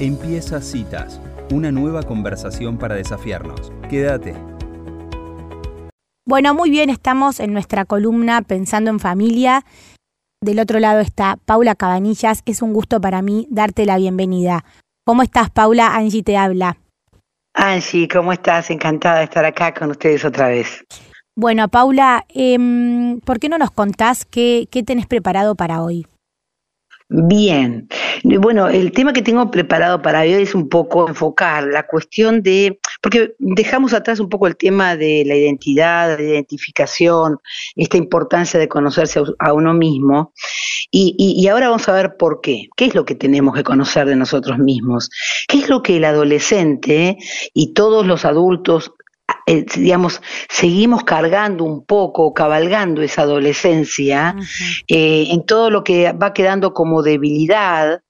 Empieza Citas, una nueva conversación para desafiarnos. Quédate. Bueno, muy bien, estamos en nuestra columna Pensando en Familia. Del otro lado está Paula Cabanillas. Es un gusto para mí darte la bienvenida. ¿Cómo estás, Paula? Angie te habla. Angie, ¿cómo estás? Encantada de estar acá con ustedes otra vez. Bueno, Paula, eh, ¿por qué no nos contás qué, qué tenés preparado para hoy? Bien, bueno, el tema que tengo preparado para hoy es un poco enfocar la cuestión de, porque dejamos atrás un poco el tema de la identidad, de la identificación, esta importancia de conocerse a uno mismo, y, y, ahora vamos a ver por qué, qué es lo que tenemos que conocer de nosotros mismos, qué es lo que el adolescente y todos los adultos eh, digamos, seguimos cargando un poco, cabalgando esa adolescencia eh, en todo lo que va quedando como debilidad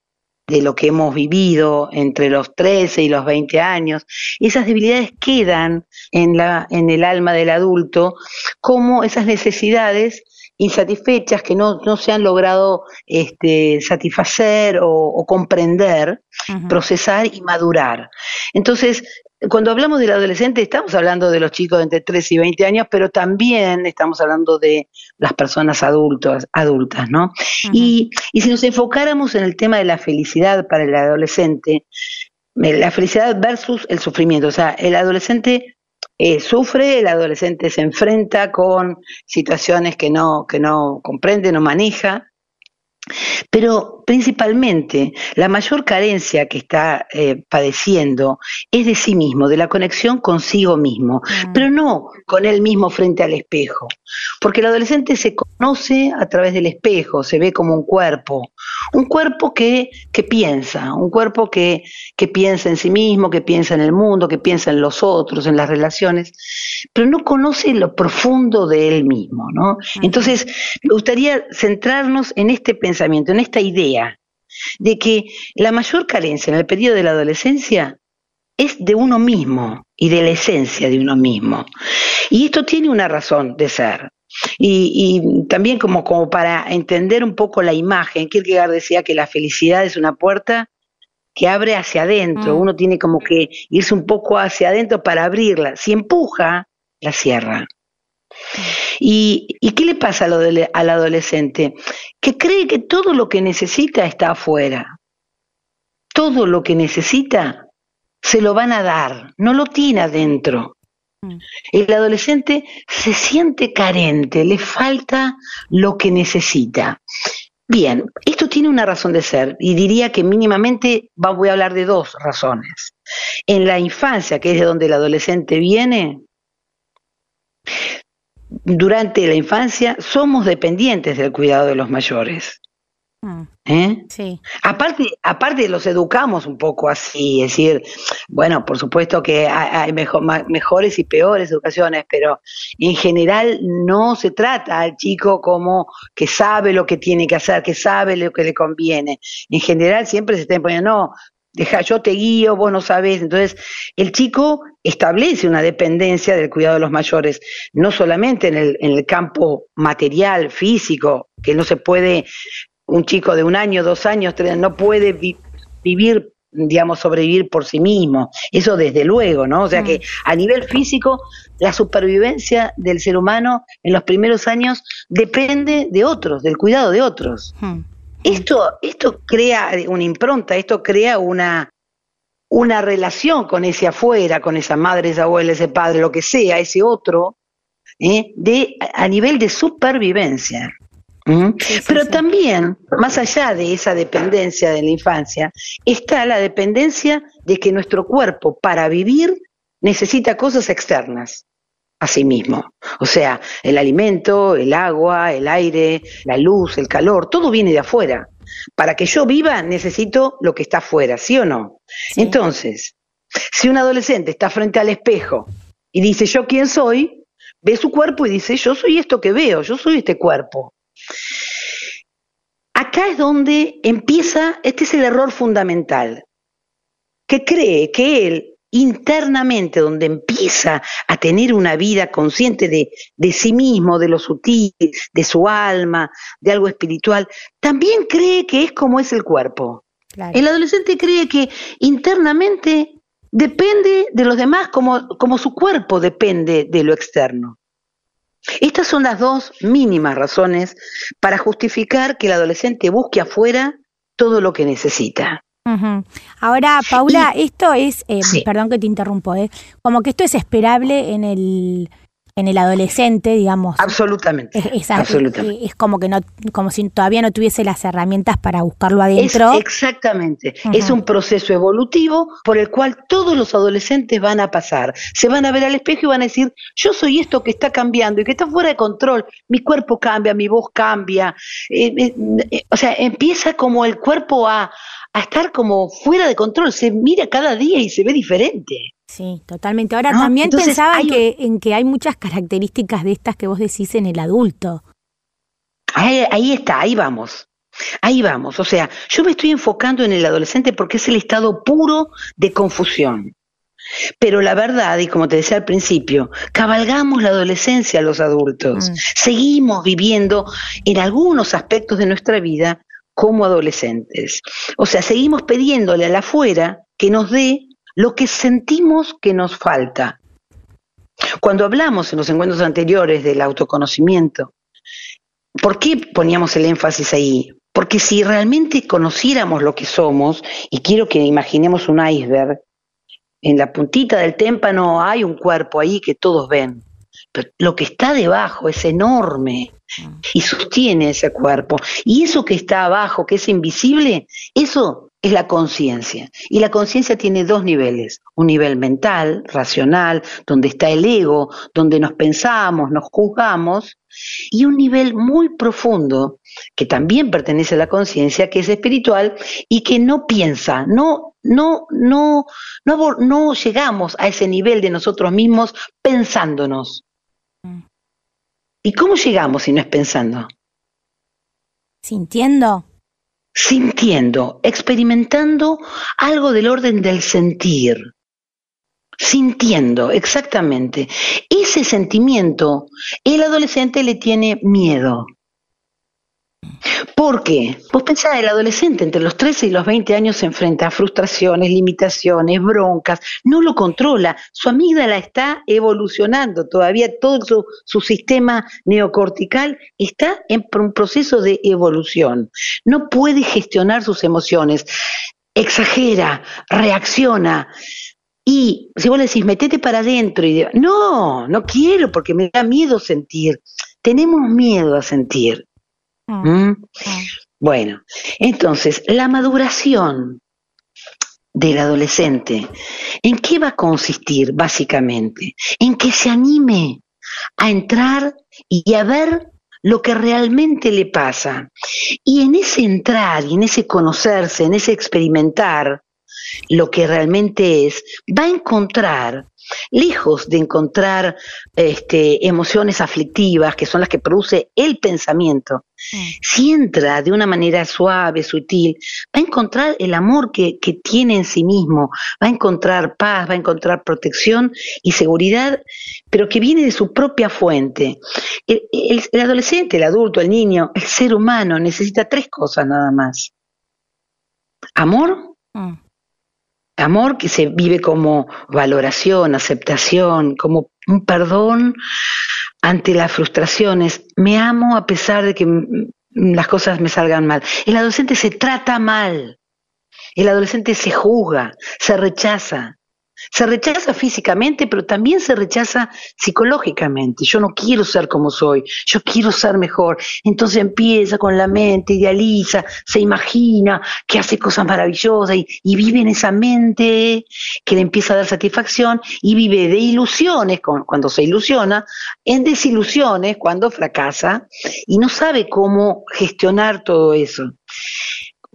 de lo que hemos vivido entre los 13 y los 20 años, esas debilidades quedan en, la, en el alma del adulto como esas necesidades insatisfechas que no, no se han logrado este, satisfacer o, comprender, procesar y madurar. Entonces, cuando hablamos del adolescente, estamos hablando de los chicos de entre 3 y 20 años, pero también estamos hablando de las personas adultas, adultas, ¿no? y, y si nos enfocáramos en el tema de la felicidad para el adolescente, eh, la felicidad versus el sufrimiento, o sea, el adolescente eh, sufre, el adolescente se enfrenta con situaciones que no, que no comprende, no maneja, pero principalmente la mayor carencia que está eh, padeciendo es de sí mismo, de la conexión consigo mismo, mm. pero no con él mismo frente al espejo, porque el adolescente se conoce a través del espejo, se ve como un cuerpo, un cuerpo que, que piensa, un cuerpo que, que piensa en sí mismo, que piensa en el mundo, que piensa en los otros, en las relaciones, pero no conoce lo profundo de él mismo, ¿no? Entonces, me gustaría centrarnos en este pensamiento, en esta idea de que la mayor carencia en el periodo de la adolescencia es de uno mismo y de la esencia de uno mismo. Y esto tiene una razón de ser. Y, también como, como para entender un poco la imagen, Kierkegaard decía que la felicidad es una puerta que abre hacia adentro, mm. uno tiene como que irse un poco hacia adentro para abrirla, si empuja, la cierra. ¿Y, qué le pasa al, al adolescente? Que cree que todo lo que necesita está afuera. Todo lo que necesita se lo van a dar, no lo tiene adentro. Mm. El adolescente se siente carente, le falta lo que necesita. Bien, esto tiene una razón de ser y diría que mínimamente voy a hablar de dos razones. En la infancia, que es de donde el adolescente viene, durante la infancia somos dependientes del cuidado de los mayores. Mm. ¿Eh? Sí. Aparte, aparte los educamos un poco así, es decir, bueno, por supuesto que hay mejores y peores educaciones, pero en general no se trata al chico como que sabe lo que tiene que hacer, que sabe lo que le conviene. En general siempre se está imponiendo, no, deja, yo te guío, vos no sabés. Entonces, el chico establece una dependencia del cuidado de los mayores, no solamente en el, en el campo material, físico, que no se puede, un chico de un año, dos años, tres, no puede vivir digamos, sobrevivir por sí mismo. Eso desde luego, ¿no? O sea que a nivel físico, la supervivencia del ser humano en los primeros años depende de otros, del cuidado de otros. Mm. Esto, esto crea una impronta, esto crea una, una relación con ese afuera, con esa madre, esa abuela, ese padre, lo que sea, ese otro, ¿eh? de, a nivel de supervivencia. Pero también, más allá de esa dependencia de la infancia, está la dependencia de que nuestro cuerpo para vivir necesita cosas externas a sí mismo. O sea, el alimento, el agua, el aire, la luz, el calor, todo viene de afuera. Para que yo viva necesito lo que está afuera, ¿sí o no? Entonces, si un adolescente está frente al espejo y dice yo quién soy, ve su cuerpo y dice yo soy esto que veo, yo soy este cuerpo. Acá es donde empieza, este es el error fundamental, que cree que él internamente, donde empieza a tener una vida consciente de, de, sí mismo, de lo sutil, de su alma, de algo espiritual, también cree que es como es el cuerpo. El adolescente cree que internamente depende de los demás como, como su cuerpo depende de lo externo. Estas son las dos mínimas razones para justificar que el adolescente busque afuera todo lo que necesita. Ahora, Paula, esto es, eh, perdón que te interrumpo, eh, como que esto es esperable en el en el adolescente, digamos. Absolutamente. Es, absolutamente. es como que no, como si todavía no tuviese las herramientas para buscarlo adentro. exactamente. Es un proceso evolutivo por el cual todos los adolescentes van a pasar. Se van a ver al espejo y van a decir, yo soy esto que está cambiando y que está fuera de control. Mi cuerpo cambia, mi voz cambia. Eh, eh, eh, o sea, empieza como el cuerpo a, a estar como fuera de control. Se mira cada día y se ve diferente. Sí, totalmente. Ahora también pensaba que, en que hay muchas características de estas que vos decís en el adulto. Ahí, está, ahí vamos. Ahí vamos. O sea, yo me estoy enfocando en el adolescente porque es el estado puro de confusión. Pero la verdad, y como te decía al principio, cabalgamos la adolescencia a los adultos. Mm. Seguimos viviendo en algunos aspectos de nuestra vida como adolescentes. O sea, seguimos pidiéndole a la afuera que nos dé lo que sentimos que nos falta. Cuando hablamos en los encuentros anteriores del autoconocimiento, ¿por qué poníamos el énfasis ahí? Porque si realmente conociéramos lo que somos, y quiero que imaginemos un iceberg, en la puntita del témpano hay un cuerpo ahí que todos ven, pero lo que está debajo es enorme y sostiene ese cuerpo. Y eso que está abajo, que es invisible, eso es la conciencia. Y la conciencia tiene dos niveles, un nivel mental, racional, donde está el ego, donde nos pensamos, nos juzgamos, y un nivel muy profundo, que también pertenece a la conciencia, que es espiritual y que no piensa, no, no, no, no, no llegamos a ese nivel de nosotros mismos pensándonos. Mm. ¿Y cómo llegamos si no es pensando? Sintiendo sintiendo, experimentando algo del orden del sentir, sintiendo exactamente. Ese sentimiento, el adolescente le tiene miedo. ¿Por qué? Vos pensás, el adolescente entre los 13 y los 20 años se enfrenta a frustraciones, limitaciones, broncas, no lo controla, su amígdala está evolucionando, todavía todo su, su sistema neocortical está en un proceso de evolución, no puede gestionar sus emociones, exagera, reacciona, y si vos le decís, metete para adentro, y no, no quiero porque me da miedo sentir. Tenemos miedo a sentir. Mm. ¿Mm? Mm. Bueno, entonces, la maduración del adolescente, ¿en qué va a consistir básicamente? En que se anime a entrar y a ver lo que realmente le pasa. Y en ese entrar y en ese conocerse, en ese experimentar lo que realmente es, va a encontrar lejos de encontrar este, emociones aflictivas, que son las que produce el pensamiento. Si entra de una manera suave, sutil, va a encontrar el amor que, tiene en sí mismo, va a encontrar paz, va a encontrar protección y seguridad, pero que viene de su propia fuente. El, adolescente, el adulto, el niño, el ser humano necesita tres cosas nada más. Amor, mm. Amor que se vive como valoración, aceptación, como un perdón ante las frustraciones. Me amo a pesar de que las cosas me salgan mal. El adolescente se trata mal. El adolescente se juzga, se rechaza. Se rechaza físicamente, pero también se rechaza psicológicamente. Yo no quiero ser como soy, yo quiero ser mejor. Entonces empieza con la mente, idealiza, se imagina que hace cosas maravillosas y, vive en esa mente que le empieza a dar satisfacción y vive de ilusiones cuando se ilusiona, en desilusiones cuando fracasa y no sabe cómo gestionar todo eso.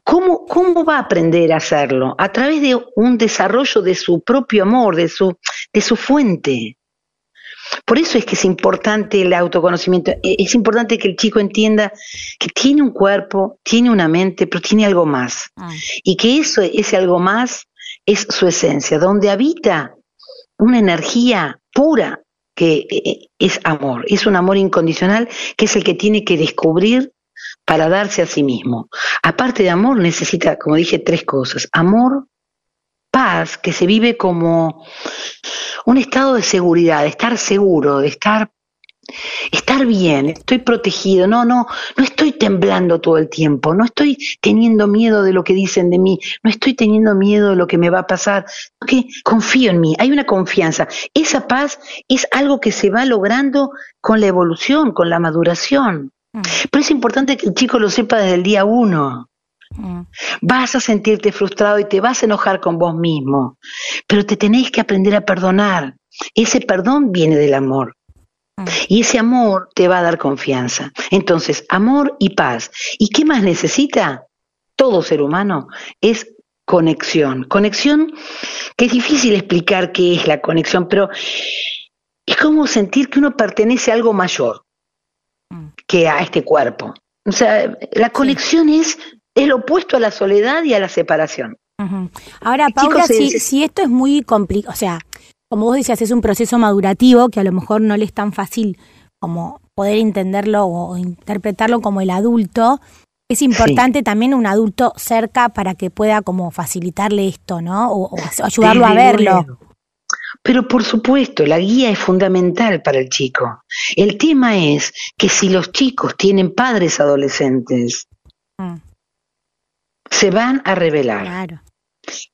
¿Cómo, ¿Cómo va a aprender a hacerlo? A través de un desarrollo de su propio amor, de su, de su fuente. Por eso es que es importante el autoconocimiento, e, es importante que el chico entienda que tiene un cuerpo, tiene una mente, pero tiene algo más. Ah. Y que eso, ese algo más es su esencia, donde habita una energía pura que e, e, es amor, es un amor incondicional que es el que tiene que descubrir para darse a sí mismo. Aparte de amor, necesita, como dije, tres cosas. Amor, paz, que se vive como un estado de seguridad, de estar seguro, de estar estar bien, estoy protegido, no, no, no estoy temblando todo el tiempo, no estoy teniendo miedo de lo que dicen de mí, no estoy teniendo miedo de lo que me va a pasar, que confío en mí, hay una confianza. Esa paz es algo que se va logrando con la evolución, con la maduración. Mm. Pero es importante que el chico lo sepa desde el día uno. Mm. Vas a sentirte frustrado y te vas a enojar con vos mismo, pero te tenés que aprender a perdonar. Ese perdón viene del amor. Mm. Y ese amor te va a dar confianza. Entonces, amor y paz. ¿Y qué más necesita todo ser humano? Es conexión. Conexión que es difícil explicar qué es la conexión, pero es como sentir que uno pertenece a algo mayor. Que a este cuerpo. O sea, la conexión es el opuesto a la soledad y a la separación. Ahora, Paula, si, si, esto es muy complicado, o sea, como vos decías, es un proceso madurativo que a lo mejor no le es tan fácil como poder entenderlo o interpretarlo como el adulto. Es importante también un adulto cerca para que pueda como facilitarle esto, ¿no? O, ayudarlo a verlo. Pero por supuesto, la guía es fundamental para el chico. El tema es que si los chicos tienen padres adolescentes, mm. se van a revelar. Claro.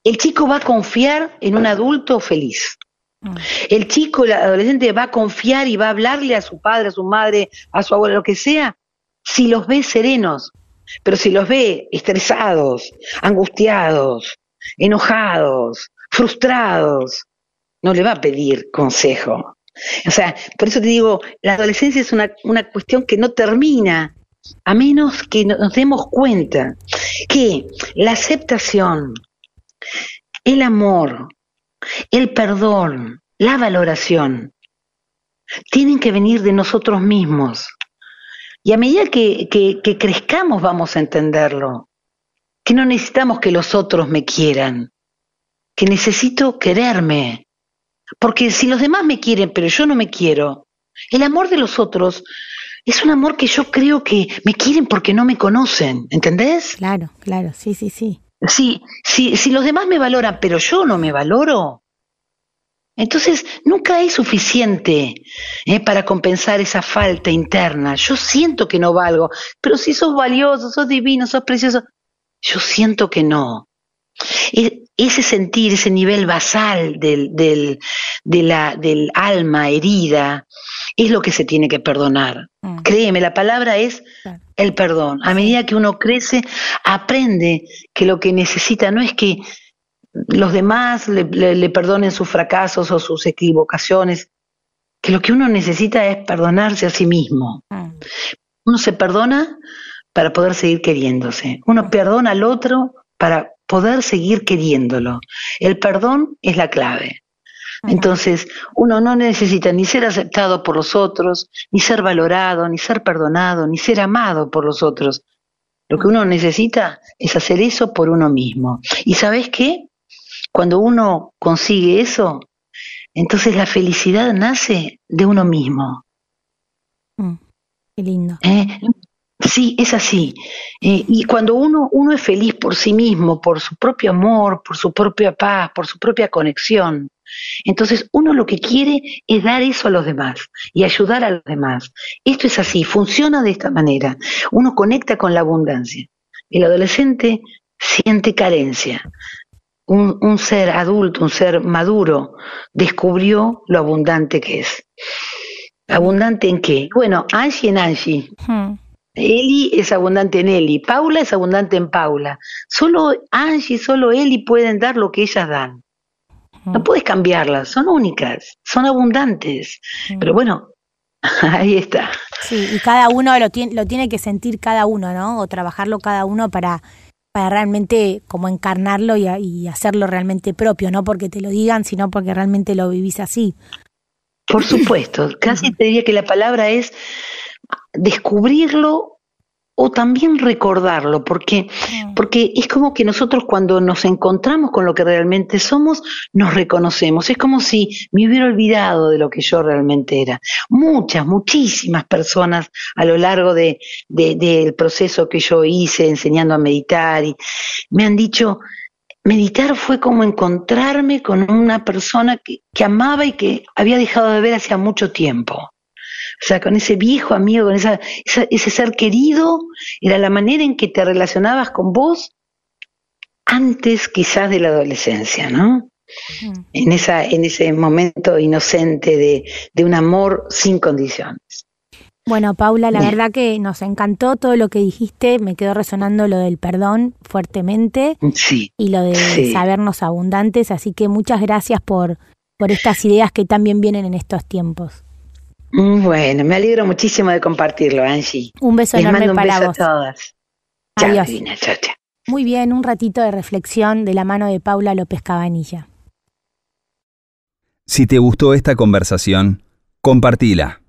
El chico va a confiar en un adulto feliz. Mm. El chico, el adolescente va a confiar y va a hablarle a su padre, a su madre, a su abuela, lo que sea, si los ve serenos. Pero si los ve estresados, angustiados, enojados, frustrados, no le va a pedir consejo. O sea, por eso te digo, la adolescencia es una, una cuestión que no termina a menos que nos demos cuenta que la aceptación, el amor, el perdón, la valoración, tienen que venir de nosotros mismos. Y a medida que, que, crezcamos vamos a entenderlo, que no necesitamos que los otros me quieran, que necesito quererme. Porque si los demás me quieren, pero yo no me quiero, el amor de los otros es un amor que yo creo que me quieren porque no me conocen, ¿entendés? Claro, claro, sí, sí, sí. Sí, si, si los demás me valoran, pero yo no me valoro, entonces nunca es suficiente eh, para compensar esa falta interna. Yo siento que no valgo, pero si sos valioso, sos divino, sos precioso, yo siento que no. E, ese sentir, ese nivel basal del, del, de la, del alma herida, es lo que se tiene que perdonar. Mm. Créeme, la palabra es el perdón. A medida que uno crece, aprende que lo que necesita no es que los demás le, perdonen sus fracasos o sus equivocaciones, que lo que uno necesita es perdonarse a sí mismo. Mm. Uno se perdona para poder seguir queriéndose. Uno mm. perdona al otro para poder seguir queriéndolo. El perdón es la clave. Entonces, uno no necesita ni ser aceptado por los otros, ni ser valorado, ni ser perdonado, ni ser amado por los otros. Lo que uno necesita es hacer eso por uno mismo. ¿Y sabes qué? Cuando uno consigue eso, entonces la felicidad nace de uno mismo. Mm, qué lindo. ¿Eh? Sí, es así. Eh, y cuando uno, uno es feliz por sí mismo, por su propio amor, por su propia paz, por su propia conexión, entonces uno lo que quiere es dar eso a los demás y ayudar a los demás. Esto es así, funciona de esta manera. Uno conecta con la abundancia. El adolescente siente carencia, un, ser adulto, un ser maduro, descubrió lo abundante que es. ¿Abundante en qué? Bueno, Angie en Angie. Hmm. Eli es abundante en Eli, Paula es abundante en Paula. Solo Angie, solo Eli pueden dar lo que ellas dan. No hmm. puedes cambiarlas, son únicas, son abundantes. Hmm. Pero bueno, ahí está. Sí, y cada uno lo tiene, lo tiene que sentir cada uno, ¿no? O trabajarlo cada uno para para realmente como encarnarlo y, hacerlo realmente propio, no porque te lo digan, sino porque realmente lo vivís así. Por supuesto, casi te diría que la palabra es descubrirlo o también recordarlo, porque, mm. porque es como que nosotros cuando nos encontramos con lo que realmente somos, nos reconocemos. Es como si me hubiera olvidado de lo que yo realmente era. Muchas, muchísimas personas a lo largo de, del proceso que yo hice enseñando a meditar y me han dicho, meditar fue como encontrarme con una persona que, que amaba y que había dejado de ver hacía mucho tiempo. O sea, con ese viejo amigo, con esa, ese ser querido, era la manera en que te relacionabas con vos antes quizás de la adolescencia, ¿no? En, esa, en ese momento inocente de, de un amor sin condiciones. Bueno, Paula, la verdad que nos encantó todo lo que dijiste, me quedó resonando lo del perdón fuertemente sí, y lo de sabernos abundantes, así que muchas gracias por, por estas ideas que también vienen en estos tiempos. Bueno, me alegro muchísimo de compartirlo, Angie. Un beso enorme para vos. a todas. Adiós. Muy bien, un ratito de reflexión de la mano de Paula López Cabanilla. Si te gustó esta conversación, compartila.